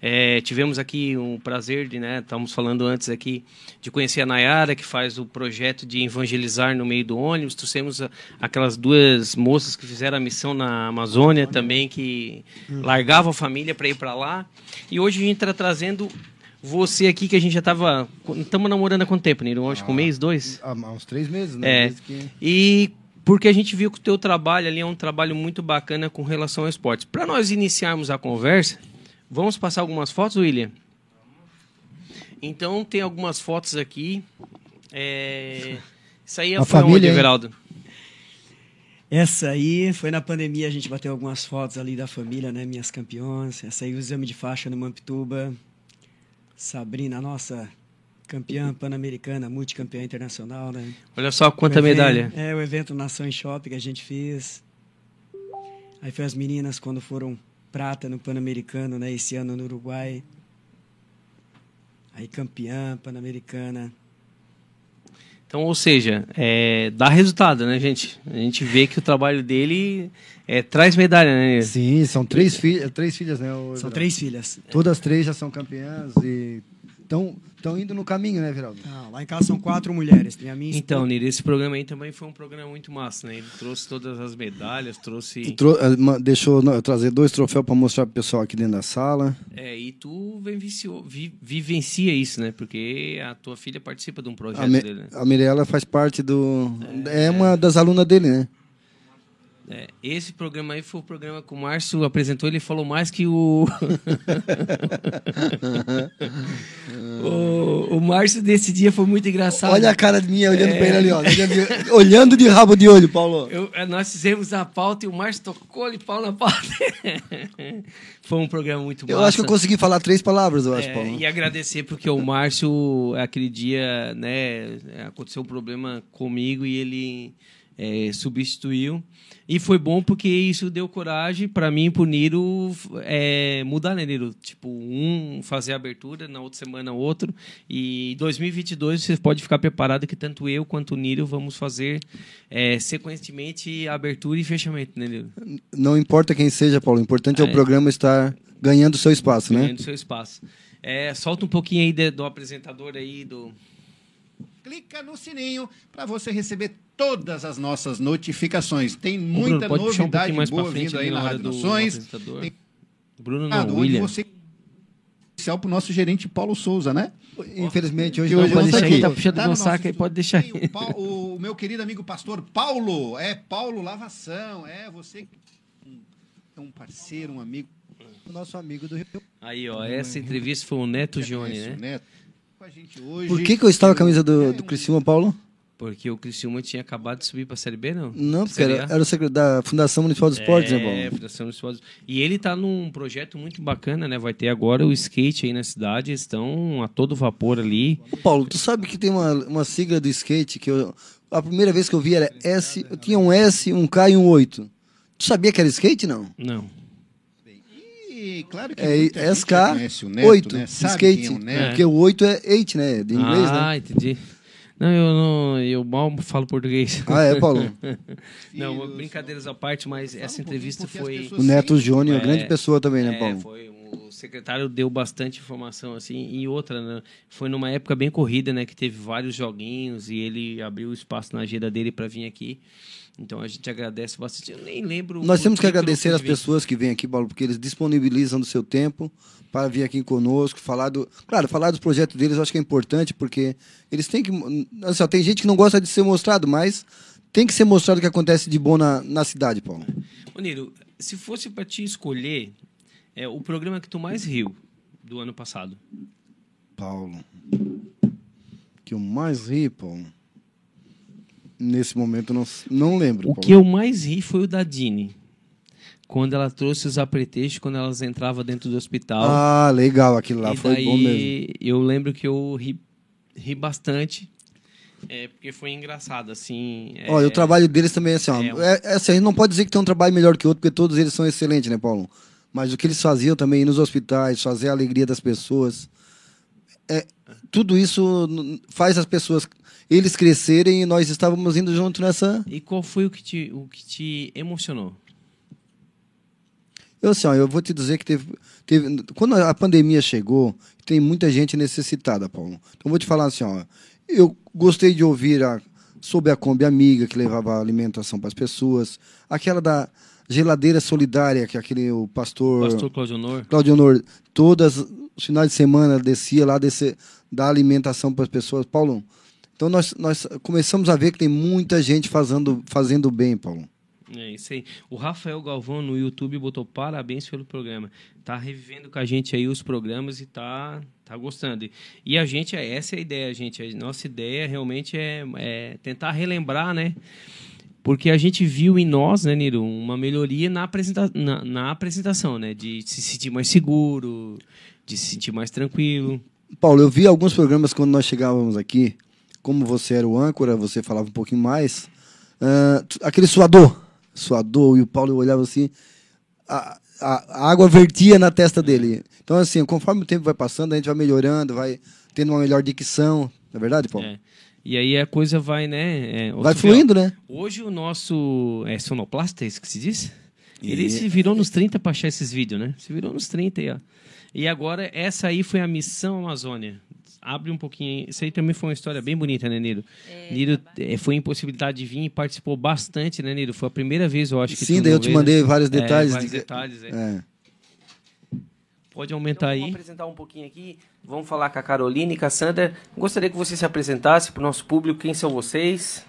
É, tivemos aqui um prazer de, né? Estamos falando antes aqui de conhecer a Nayara que faz o projeto de evangelizar no meio do ônibus. Trouxemos a- aquelas duas moças que fizeram a missão na Amazônia também que largavam a família para ir para lá. E hoje a gente está trazendo você aqui que a gente já estava estamos namorando há quanto tempo, Niro? Acho que um mês, dois. Há uns três meses, né? É. Desde que- E porque a gente viu que o teu trabalho ali é um trabalho muito bacana com relação ao esporte. Para nós iniciarmos a conversa, vamos passar algumas fotos, William? Então tem algumas fotos aqui. É... Isso aí A foi onde, família, hein? Everaldo? Essa aí foi na pandemia, a gente bateu algumas fotos ali da família, né? Minhas campeões. Essa aí o exame de faixa no Mampituba. Sabrina, nossa campeã pan-americana, multicampeã internacional, né? Olha só quanta evento- medalha. É, o evento Nações Shopping que a gente fez. Aí foi as meninas quando foram prata no Pan-Americano, né? Esse ano no Uruguai. Aí campeã pan-americana. Então, ou seja, é, dá resultado, né, gente? A gente vê que o trabalho dele é, traz medalha, né? Sim, são três, filhas, três filhas, né? São três filhas. Todas três já são campeãs e estão indo no caminho, né, Viraldo? Ah, lá em casa são quatro mulheres. Tem a minha Então, Niro, esse programa aí também foi um programa muito massa, né? Ele trouxe todas as medalhas, trouxe. Tro- eh, deixou não, eu trazer dois troféus para mostrar pro pessoal aqui dentro da sala. É, e tu vivenciou, vi- vivencia isso, né? Porque a tua filha participa de um projeto A, dele, né? a Mirella faz parte do. É, uma das alunas dele, né? É, esse programa aí foi o programa que o Márcio apresentou, ele falou mais que o. o, o Márcio desse dia foi muito engraçado. Olha a cara de minha olhando É. pra ele ali, ó. Olhando- de rabo de olho, Paulo. Eu- eh, nós fizemos a pauta e o Márcio tocou ali pau na pauta. foi um programa muito Eu massa. acho que eu consegui falar três palavras, eu acho, É, Paulo. e agradecer porque o Márcio, aquele dia, né, aconteceu um problema comigo e ele é, substituiu. E foi bom porque isso deu coragem para mim e pro Niro é, mudar, né, Niro? Tipo, um fazer a abertura, na outra semana outro. E em 2022 você pode ficar preparado que tanto eu quanto o Niro vamos fazer é, sequentemente abertura e fechamento, né, Niro? Não importa quem seja, Paulo. O importante é, É. o programa estar ganhando seu espaço, né? Ganhando seu espaço. É, solta um pouquinho aí de- do apresentador aí, do... Clica no sininho para você receber todas as nossas notificações. Tem Bruno, muita um novidade pra boa frente vindo aí na Rádio do Nações. Tem- Bruno Ah, não, onde William. você especial para o nosso gerente Paulo Souza, né? Infelizmente, hoje hoje pode não deixar tá aí, aqui. tá puxando Tá no saco aí, pode deixar aí. O, o meu querido amigo pastor Paulo, é Paulo Lavação, é você é um parceiro, um amigo. O nosso amigo do Rio. Aí, ó, essa entrevista foi o Neto Gione, conhece né? Neto. Com a gente hoje. Por que, que eu estava com a camisa do, do Criciúma, Paulo? Porque o Criciúma tinha acabado de subir pra Série B, não? Não, porque era, A? era o secretário da Fundação Municipal de Esportes, né, É, Paulo? Fundação Municipal de- E ele tá num projeto muito bacana, né? Vai ter agora o skate aí na cidade, eles estão a todo vapor ali. Paulo, tu sabe que tem uma, uma sigla do skate que eu, a primeira vez que eu vi era S, eu tinha um S, um K e um 8. Tu sabia que era skate, não? Não. Claro que É muita gente SK já conhece o Neto, 8, né? Skate. é o Neto. Porque o 8 é 8, né? De inglês, ah, né? entendi. Não, eu não, eu mal falo português. Ah, é, Paulo? não, brincadeiras à parte, mas essa entrevista foi O Neto Júnior, É, grande pessoa também, né, é, Paulo? foi o secretário deu bastante informação assim e outra né, foi numa época bem corrida né que teve vários joguinhos e ele abriu espaço na agenda dele para vir aqui então a gente agradece bastante eu nem lembro Nós temos que agradecer as pessoas que vêm aqui, Paulo, porque eles disponibilizam do seu tempo para vir aqui conosco, falar do. Claro, falar dos projetos deles eu acho que é importante, porque eles têm que. Assim, tem gente que não gosta de ser mostrado, mas tem que ser mostrado o que acontece de bom na, na cidade, Paulo. Ô, Niro, se fosse para te escolher é o programa que tu mais riu do ano passado Paulo. Que eu mais ri, Paulo. Nesse momento não, não lembro. o Paulo. que eu mais ri foi o da Dini quando ela trouxe os apetrechos quando elas entravam dentro do hospital. Ah, legal, aquilo lá E foi daí, bom mesmo. Eu lembro que eu ri, ri bastante, é, porque foi engraçado, assim. é, Olha, o trabalho deles também é assim, ó. é É, é assim, a gente não pode dizer que tem um trabalho melhor que outro, porque todos eles são excelentes, né, Paulo? Mas o que eles faziam também nos hospitais, fazer a alegria das pessoas. É, tudo isso faz as pessoas, eles crescerem e nós estávamos indo junto nessa. E qual foi o que te, o que te emocionou? Eu, assim, ó, eu vou te dizer que teve, teve. Quando a pandemia chegou, tem muita gente necessitada, Paulo. Então, eu vou te falar assim, ó. Eu gostei de ouvir a, sobre a Kombi Amiga, que levava alimentação para as pessoas. Aquela da geladeira solidária, que aquele o pastor. Pastor Claudio Honor. Claudio Honor, todas os finais de semana descia lá, descer, dar alimentação para as pessoas. Paulo, então nós, nós começamos a ver que tem muita gente fazendo, fazendo bem, Paulo. É isso aí. O Rafael Galvão no YouTube botou parabéns pelo programa. Tá revivendo com a gente aí os programas e tá, tá gostando. E a gente, é essa é a ideia, gente. A nossa ideia realmente é, é tentar relembrar, né? Porque a gente viu em nós, né, Niro, uma melhoria na, apresenta na, na apresentação, né? De se sentir mais seguro, de se sentir mais tranquilo. Paulo, eu vi alguns programas quando nós chegávamos aqui, como você era o âncora, você falava um pouquinho mais. t- aquele suador, suador, e o Paulo olhava assim, a, a, a água vertia na testa dele. Então, assim, conforme o tempo vai passando, a gente vai melhorando, vai tendo uma melhor dicção. Não é verdade, Paulo? É. E aí a coisa vai, né? é, Vai fluindo, né? Hoje o nosso. É sonoplasta, é isso que se diz? Ele E- se virou nos 30 para achar esses vídeos, né? Se virou nos 30 aí, ó. E agora, essa aí foi a Missão Amazônia. Abre um pouquinho. Isso aí também foi uma história bem bonita, né, Niro? Niro eh, foi impossibilidade de vir e participou bastante, né, Niro? Foi a primeira vez, eu acho que Sim, daí eu te mandei vários É, detalhes. vários de- detalhes, é. é. Pode aumentar Então, aí. Vamos apresentar um pouquinho aqui. Vamos falar com a Carolina e com a Sandra. Gostaria que você se apresentasse para o nosso público. Quem são vocês?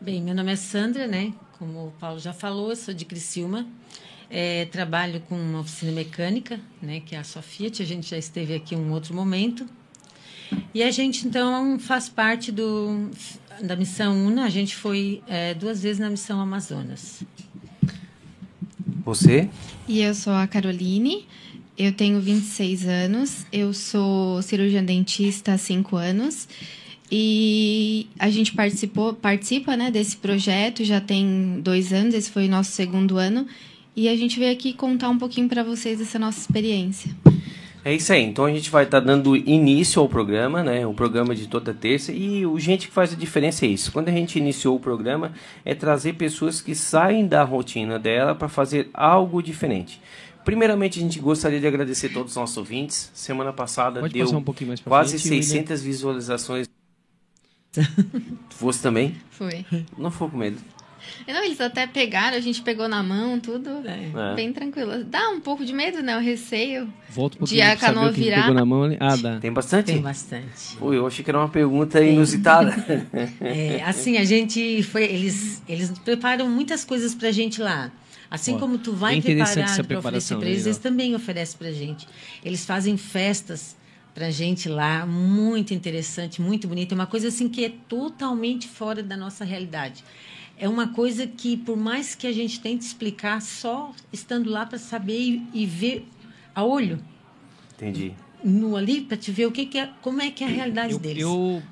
Bem, meu nome é Sandra, né? Como o Paulo já falou, eu sou de Criciúma. É, trabalho com uma oficina mecânica, né? Que é a Sofiat. A gente já esteve aqui em um outro momento. E a gente, então, faz parte do, da Missão UNA. A gente foi é, duas vezes na Missão Amazonas. Você? E eu sou a Caroline, eu tenho 26 anos, eu sou cirurgiã dentista há 5 anos e a gente participou, participa né, desse projeto já tem dois anos, esse foi o nosso segundo ano e a gente veio aqui contar um pouquinho para vocês dessa nossa experiência. É isso aí. Então a gente vai estar dando início ao programa, né? O programa de toda terça. E o gente que faz a diferença é isso. Quando a gente iniciou o programa, é trazer pessoas que saem da rotina dela para fazer algo diferente. Primeiramente, a gente gostaria de agradecer todos os nossos ouvintes. Semana passada Pode deu um pouquinho mais pra quase frente, William? 600 visualizações. Você também? Foi. Não ficou com medo. Não, eles até pegaram, a gente pegou na mão, tudo É. bem tranquilo. Dá um pouco de medo, né? O receio Volta um de a canoa o que que virar. pegou na mão ali. Ah, dá. Tem bastante? Tem bastante. Pô, eu achei que era uma pergunta inusitada. É, assim, a gente foi. Eles, eles preparam muitas coisas pra gente lá. Assim Ó, como tu vai essa preparar para oferecer para eles, né? eles também oferecem pra gente. Eles fazem festas pra gente lá, muito interessante, muito bonito. É uma coisa assim que é totalmente fora da nossa realidade. É uma coisa que, por mais que a gente tente explicar, só estando lá para saber e, e ver a olho Entendi. nu ali para te ver o que, que é, como é que é a realidade Eu, deles. eu,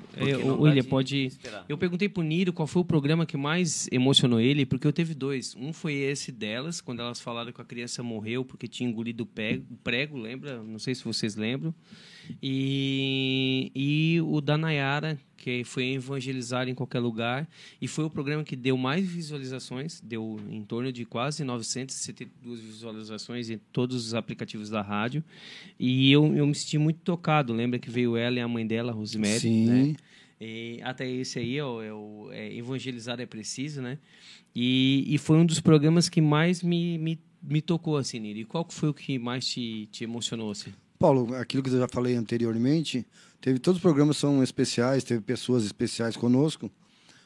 o William, pode. esperar. Eu perguntei pro Niro qual foi o programa que mais emocionou ele, porque eu teve dois. Um foi esse delas, quando elas falaram que a criança morreu porque tinha engolido o pé- o prego, lembra? Não sei se vocês lembram. E, e o da Nayara, que foi evangelizar em qualquer lugar. E foi o programa que deu mais visualizações, deu em torno de quase 972 visualizações em todos os aplicativos da rádio. E eu, eu me senti muito tocado. Lembra que veio ela e a mãe dela, Rosemary, Sim. né? E até esse aí, é o é, Evangelizar é Preciso, né? E, e foi um dos programas que mais me, me, me tocou, assim, Niri. E qual foi o que mais te, te emocionou, assim? Paulo, aquilo que eu já falei anteriormente, teve todos os programas são especiais, teve pessoas especiais conosco,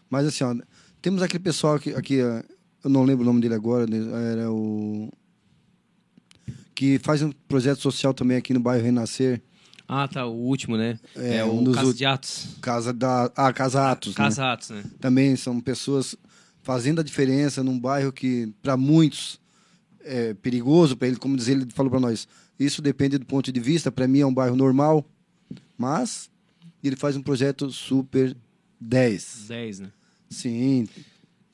mas assim, ó, temos aquele pessoal aqui, aqui eu não lembro o nome dele agora, né, era o que faz um projeto social também aqui no bairro Renascer. Ah, tá, o último, né? É, um o dos Casa de Atos. Casa da, ah, Casa Atos. Casa né? Atos, né? Também são pessoas fazendo a diferença num bairro que para muitos é perigoso para ele, como dizer, ele falou para nós. Isso depende do ponto de vista. Para mim é um bairro normal, mas ele faz um projeto super 10. 10, né? Sim.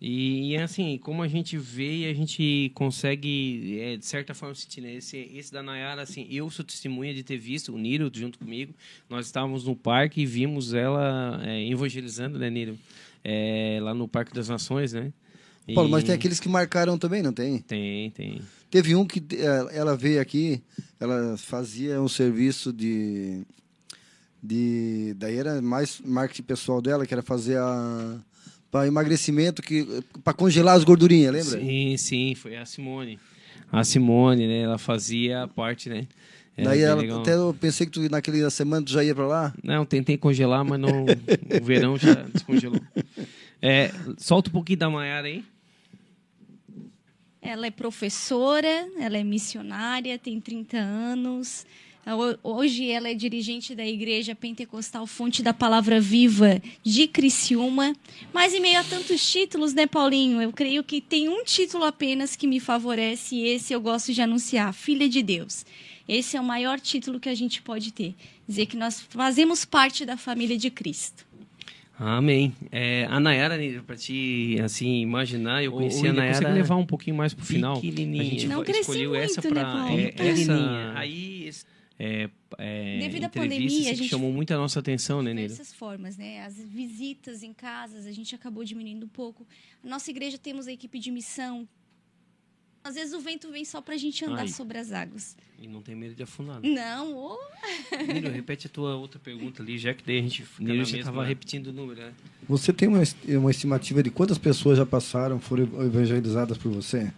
E, assim, como a gente vê e a gente consegue, é, de certa forma, sentir, né? esse, esse da Nayara, assim, eu sou testemunha de ter visto o Niro junto comigo. Nós estávamos no parque e vimos ela é, evangelizando, né, Niro? É, lá no Parque das Nações, né? E... Paulo, mas tem aqueles que marcaram também, não tem? Tem, tem. Teve um que é, ela veio aqui, ela fazia um serviço de. De daí era mais marketing pessoal dela, que era fazer a para emagrecimento, que para congelar as gordurinhas, lembra? Sim, sim, foi a Simone. A Simone, né? Ela fazia parte, né? Era Daí ela, até eu pensei que tu, naquele semana tu já ia para lá. Não, tentei congelar, mas não, o verão já descongelou. É, solta um pouquinho da Maiara aí. Ela é professora, ela é missionária, tem 30 anos. Hoje ela é dirigente da Igreja Pentecostal Fonte da Palavra Viva de Criciúma. Mas em meio a tantos títulos, né, Paulinho? Eu creio que tem um título apenas que me favorece e esse eu gosto de anunciar: Filha de Deus. Esse é o maior título que a gente pode ter. Dizer que nós fazemos parte da família de Cristo. Amém. É, a Nayara, para te assim, imaginar, eu conheci a Nayara. consegue levar um pouquinho mais para o final? A gente Não escolheu essa para né, é, essa aí é, é, Devido à pandemia, a gente chamou muito a nossa atenção, né, Neira? Dessas formas, né? As visitas em casas, a gente acabou diminuindo um pouco. A nossa igreja temos a equipe de missão. Às vezes o vento vem só para a gente andar Ai. sobre as águas. E não tem medo de afundar. Né? Não, oh. Nilo, repete a tua outra pergunta ali, já que daí a gente fica Nilo, já estava repetindo o número, né? Você tem uma, uma estimativa de quantas pessoas já passaram, foram evangelizadas por você?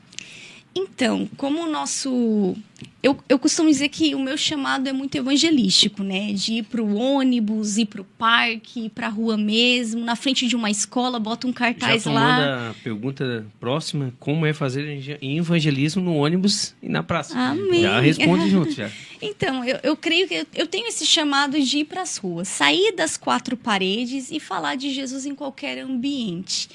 Então, como o nosso. Eu, eu costumo dizer que o meu chamado é muito evangelístico, né? De ir para o ônibus, ir para o parque, ir para a rua mesmo, na frente de uma escola, bota um cartaz já lá. A pergunta próxima: como é fazer evangelismo no ônibus e na praça? Amém. Já responde junto, já. Então, eu, eu creio que eu, eu tenho esse chamado de ir para as ruas, sair das quatro paredes e falar de Jesus em qualquer ambiente.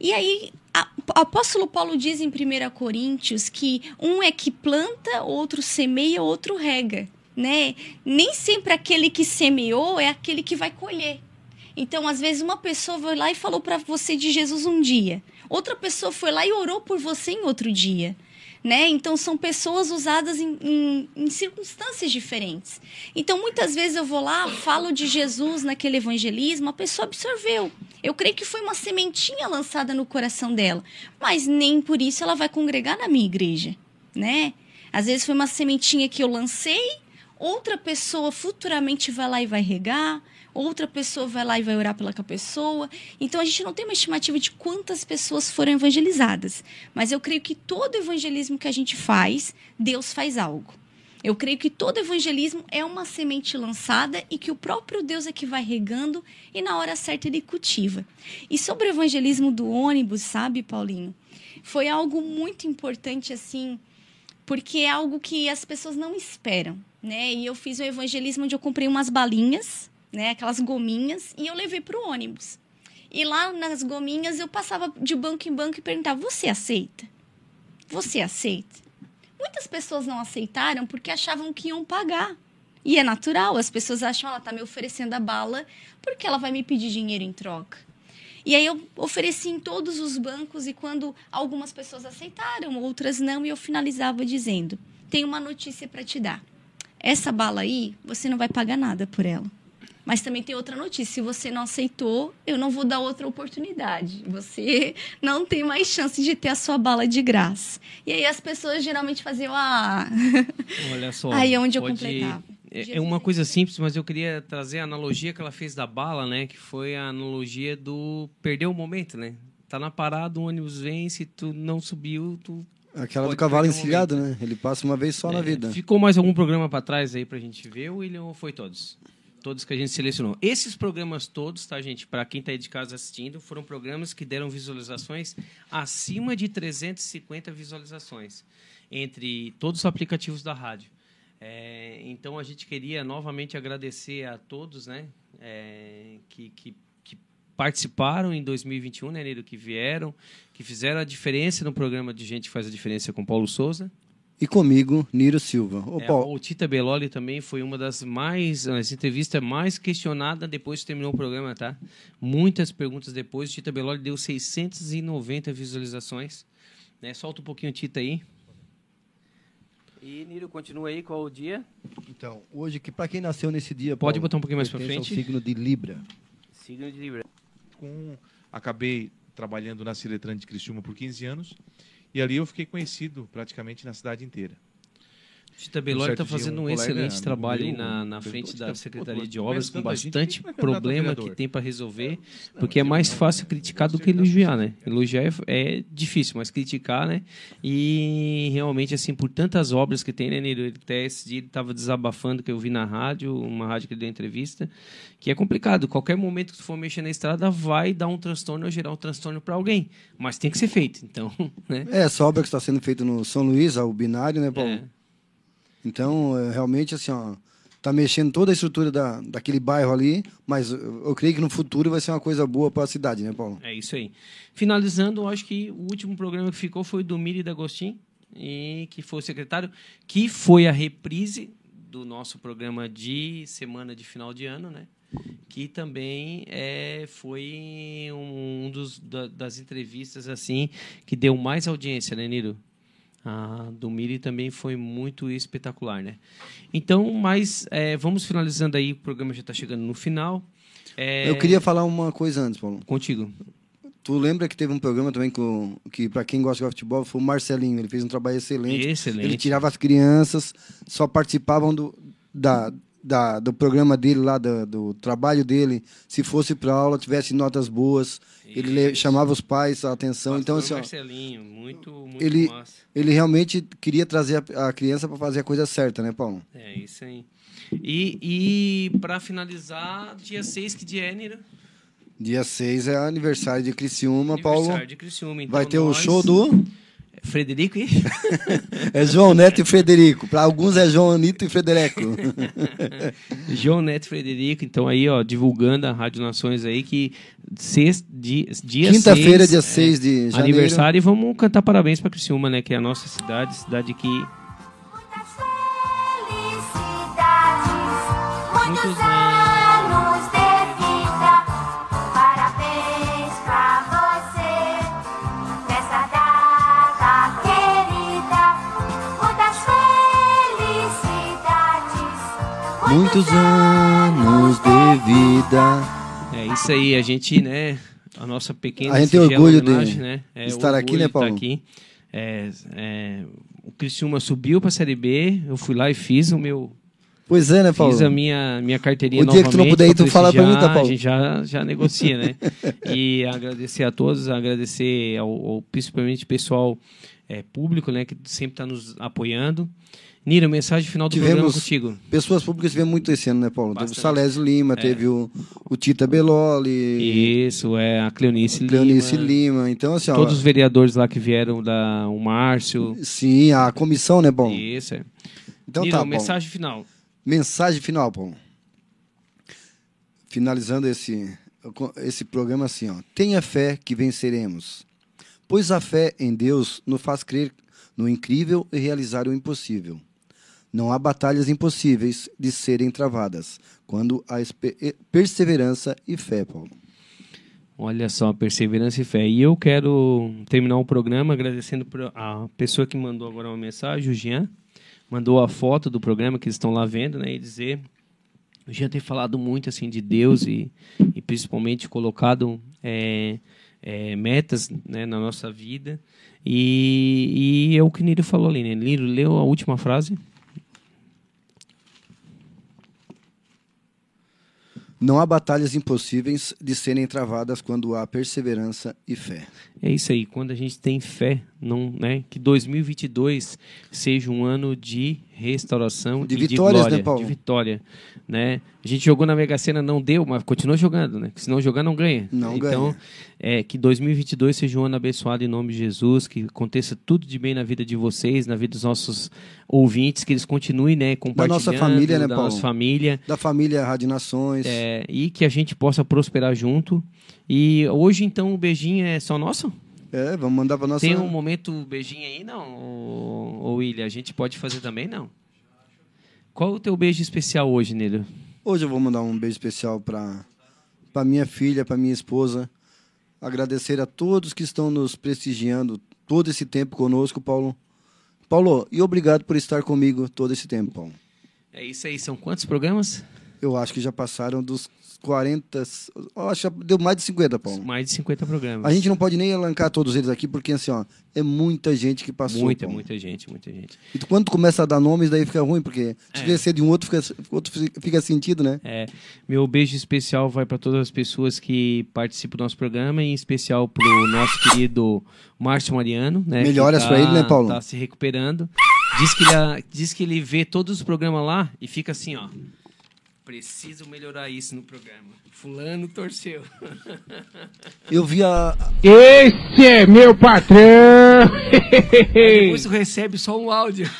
E aí, o apóstolo Paulo diz em 1 Coríntios que um é que planta, outro semeia, outro rega. Né? Nem sempre aquele que semeou é aquele que vai colher. Então, às vezes, uma pessoa foi lá e falou para você de Jesus um dia, outra pessoa foi lá e orou por você em outro dia né? Então são pessoas usadas em, em, em, circunstâncias diferentes. Então muitas vezes eu vou lá, falo de Jesus naquele evangelismo, a pessoa absorveu. Eu creio que foi uma sementinha lançada no coração dela, mas nem por isso ela vai congregar na minha igreja, né? Às vezes foi uma sementinha que eu lancei, outra pessoa futuramente vai lá e vai regar, outra pessoa vai lá e vai orar pela pessoa. Então a gente não tem uma estimativa de quantas pessoas foram evangelizadas, mas eu creio que todo evangelismo que a gente faz, Deus faz algo. Eu creio que todo evangelismo é uma semente lançada e que o próprio Deus é que vai regando e na hora certa ele cultiva. E sobre o evangelismo do ônibus, sabe, Paulinho? Foi algo muito importante assim, porque é algo que as pessoas não esperam, né? E eu fiz um evangelismo onde eu comprei umas balinhas né? Aquelas gominhas, e eu levei para o ônibus. E lá nas gominhas eu passava de banco em banco e perguntava: Você aceita? Você aceita? Muitas pessoas não aceitaram porque achavam que iam pagar. E é natural, as pessoas acham: Ela está me oferecendo a bala porque ela vai me pedir dinheiro em troca. E aí eu ofereci em todos os bancos e quando algumas pessoas aceitaram, outras não, e eu finalizava dizendo: Tenho uma notícia para te dar. Essa bala aí, você não vai pagar nada por ela. Mas também tem outra notícia: se você não aceitou, eu não vou dar outra oportunidade. Você não tem mais chance de ter a sua bala de graça. E aí as pessoas geralmente faziam ah. Olha só. aí é onde eu completava. É, é uma coisa simples, mas eu queria trazer a analogia que ela fez da bala, né? Que foi a analogia do perder o momento, né? Tá na parada, o ônibus vem, se tu não subiu, tu Aquela do cavalo encilhado, né? Ele passa uma vez só é, na vida. Ficou mais algum programa para trás aí pra gente ver, William, ou foi todos? Todos que a gente selecionou. Esses programas todos, tá, gente? Para quem está aí de casa assistindo, foram programas que deram visualizações acima de 350 visualizações entre todos os aplicativos da rádio. É, então a gente queria novamente agradecer a todos, né, é, que, que, participaram em 2021, né, que vieram, que fizeram a diferença no programa de Gente Faz a Diferença com Paulo Souza. E comigo, Niro Silva. Ô, É, Paulo, o Tita Beloli também foi uma das mais, as entrevistas mais questionadas depois que terminou o programa, tá? Muitas perguntas depois, o Tita Beloli deu 690 visualizações. Né? Solta um pouquinho o Tita aí. E Niro, continua aí, qual o dia? Então, hoje, que para quem nasceu nesse dia. Pode Paulo, botar um pouquinho mais pra pertence ao frente. signo de Libra. Signo de Libra. Com, acabei trabalhando na Ciletran de Criciúma por 15 anos e ali eu fiquei conhecido praticamente na cidade inteira. Tita Um certo está fazendo um, colega excelente trabalho aí meu, na, na frente "Tita, da Secretaria de Obras, com bastante é é problema que vereador?" tem para resolver, porque é mais fácil criticar do que elogiar, né? Elogiar é, é difícil, mas criticar, né? E realmente, assim, por tantas obras que tem, né, Nilo? Ele até esse dia ele estava desabafando, que eu vi na rádio, uma rádio que ele deu entrevista, que é complicado. Qualquer momento que tu for mexer na estrada, vai dar um transtorno ou gerar um transtorno para alguém, mas tem que ser feito, então, né? É, essa obra que está sendo feita no São Luís, o binário, né, Paulo? É. Então, é, realmente, assim, ó, tá mexendo toda a estrutura da, daquele bairro ali, mas eu, eu creio que no futuro vai ser uma coisa boa para a cidade, né, Paulo? É isso aí. Finalizando, acho que o último programa que ficou foi do Miri D'Agostin, e que foi o secretário, que foi a reprise do nosso programa de semana de final de ano, né? Que também é, foi um dos da- das entrevistas assim que deu mais audiência, né, Niro? A do Miri também foi muito espetacular, né? Então, mas é, vamos finalizando aí, o programa já está chegando no final. É, Eu queria falar uma coisa antes, Paulo. Contigo. Tu lembra que teve um programa também com, que, para quem gosta de futebol, foi o Marcelinho. Ele fez um trabalho excelente. Excelente. Ele tirava as crianças, só participavam do, da, da, do programa dele lá, do, do trabalho dele. Se fosse para aula, tivesse notas boas. Ele le- chamava os pais a atenção. então, assim, ó, Marcelinho, muito, muito ele, massa. ele realmente queria trazer a, a criança para fazer a coisa certa, né, Paulo? É isso aí. E, e para finalizar, dia 6, que dia é, Nira? Dia 6 é aniversário de Criciúma, Paulo. Aniversário de Criciúma. Então Vai ter o nós- show do. Frederico e. É João Neto e Frederico. Para alguns é João Anito e Frederico. João Neto e Frederico, então aí, ó, divulgando a Rádio Nações aí que sexta, dia, dia Quinta-feira, seis, dia 6 de janeiro. Aniversário e vamos cantar parabéns para Criciúma, né, que é a nossa cidade, cidade que Muitos anos Muitos anos de vida. É isso aí, a gente, né, a nossa pequena A gente tem orgulho de né, é estar aqui, né, Paulo? aqui. É, é, o Criciúma subiu para a Série B, eu fui lá e fiz o meu Pois é, né, Paulo? Fiz a minha, minha carteirinha O dia que tu não puder ir, tu fala pra mim, tá, Paulo? A gente já, já negocia, né? e agradecer a todos, agradecer ao, ao principalmente pessoal é, público, né? Que sempre está nos apoiando. Nira, mensagem final do programa Tivemos contigo. pessoas públicas tivemos muito esse ano, né, Paulo? Teve o Bastante. Salésio Lima, É. teve o, o Tita Beloli. Isso, é a Cleonice, Cleonice Lima. Lima. Então, assim, ó, Todos os vereadores lá que vieram, da, o Márcio. Sim, a comissão, né, Paulo? Isso, é. Então Nira, tá, Paulo. mensagem final. Mensagem final, Paulo. Finalizando esse, esse programa assim, ó. Tenha fé que venceremos. Pois a fé em Deus nos faz crer no incrível e realizar o impossível. Não há batalhas impossíveis de serem travadas quando há perseverança e fé, Paulo. Olha só, perseverança e fé. E eu quero terminar o programa agradecendo a pessoa que mandou agora uma mensagem, o Jean, mandou a foto do programa que eles estão lá vendo, né? E dizer, o Jean tem falado muito assim de Deus e, e principalmente colocado é, é, metas né, na nossa vida. E, e é o que Niro falou ali, né? Niro, leu a última frase? Não há batalhas impossíveis de serem travadas quando há perseverança e fé. É isso aí, quando a gente tem fé, não, né, que 2022 seja um ano de restauração De vitórias, de glória, né, Paulo? de vitória, né? A gente jogou na Mega Sena, não deu, mas continua jogando, né? Se não jogar, não ganha. Não então, ganha. é que 2022 seja um ano abençoado em nome de Jesus, que aconteça tudo de bem na vida de vocês, na vida dos nossos ouvintes, que eles continuem, né, Da compartilhando nossa família, né, da Paulo? nossa família. Da família Rádio Nações. É, e que a gente possa prosperar junto. E hoje, então, o beijinho é só nosso? É, vamos mandar para nossa. Tem um momento beijinho aí, não, ô, ô William? A gente pode fazer também, não? Qual o teu beijo especial hoje, Nilo? Hoje eu vou mandar um beijo especial para para minha filha, para minha esposa. Agradecer a todos que estão nos prestigiando todo esse tempo conosco, Paulo. Paulo, e obrigado por estar comigo todo esse tempo, Paulo. É isso aí, são quantos programas? Eu acho que já passaram dos 40. Eu acho deu mais de 50, Paulo. Mais de 50 programas. A gente não pode nem elencar todos eles aqui, porque assim, ó, é muita gente que passou. Muita, Paulo. muita gente, muita gente. E quando tu começa a dar nomes, daí fica ruim, porque se É. esquecer de um outro, fica, outro fica sentido, né? É, meu beijo especial vai para todas as pessoas que participam do nosso programa, em especial para o nosso querido Márcio Mariano. Né, Melhoras que pra ele, né, Paulo? Tá se recuperando. Diz que, ele, diz que ele vê todos os programas lá e fica assim, ó. Preciso melhorar isso no programa. Fulano torceu. Eu vi a. Esse é meu patrão! Depois tu recebe só um áudio.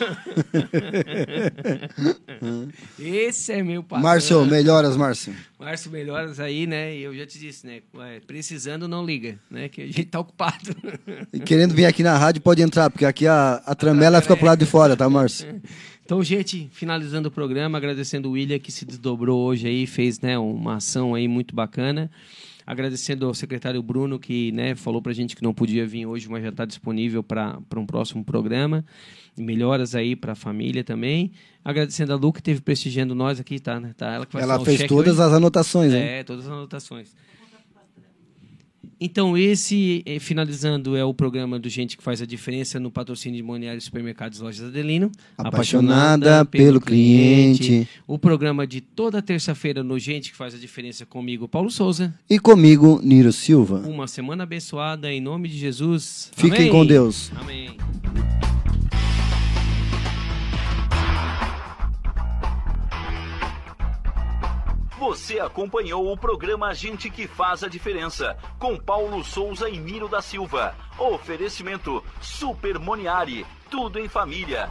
Esse é meu patrão. Márcio, melhoras, Márcio. Márcio, melhoras aí, né? Eu já te disse, né? Ué, Precisando, não liga, né? Que a gente tá ocupado. E querendo vir aqui na rádio, pode entrar, porque aqui a, a tramela fica pro lado de fora, tá, Márcio? Então, gente, finalizando o programa, agradecendo o William que se desdobrou hoje aí, fez né, uma ação aí muito bacana. Agradecendo ao secretário Bruno, que né, falou pra gente que não podia vir hoje, mas já está disponível para um próximo programa. Melhoras aí para a família também. Agradecendo a Lu, que esteve prestigiando nós aqui, tá? Né? tá ela que vai Ela fez todas hoje. as anotações, hein? É, todas as anotações. Então, esse, eh, finalizando, é o programa do Gente que faz a diferença no patrocínio de Imobiliário Supermercados Lojas Adelino. Apaixonada pelo cliente. O programa de toda terça-feira no Gente que faz a diferença comigo, Paulo Souza. E comigo, Niro Silva. Uma semana abençoada em nome de Jesus. Fiquem Amém. com Deus. Amém. Você acompanhou o programa Gente que Faz a Diferença, com Paulo Souza e Miro da Silva. Oferecimento Super Moniari, tudo em família.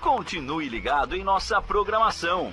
Continue ligado em nossa programação.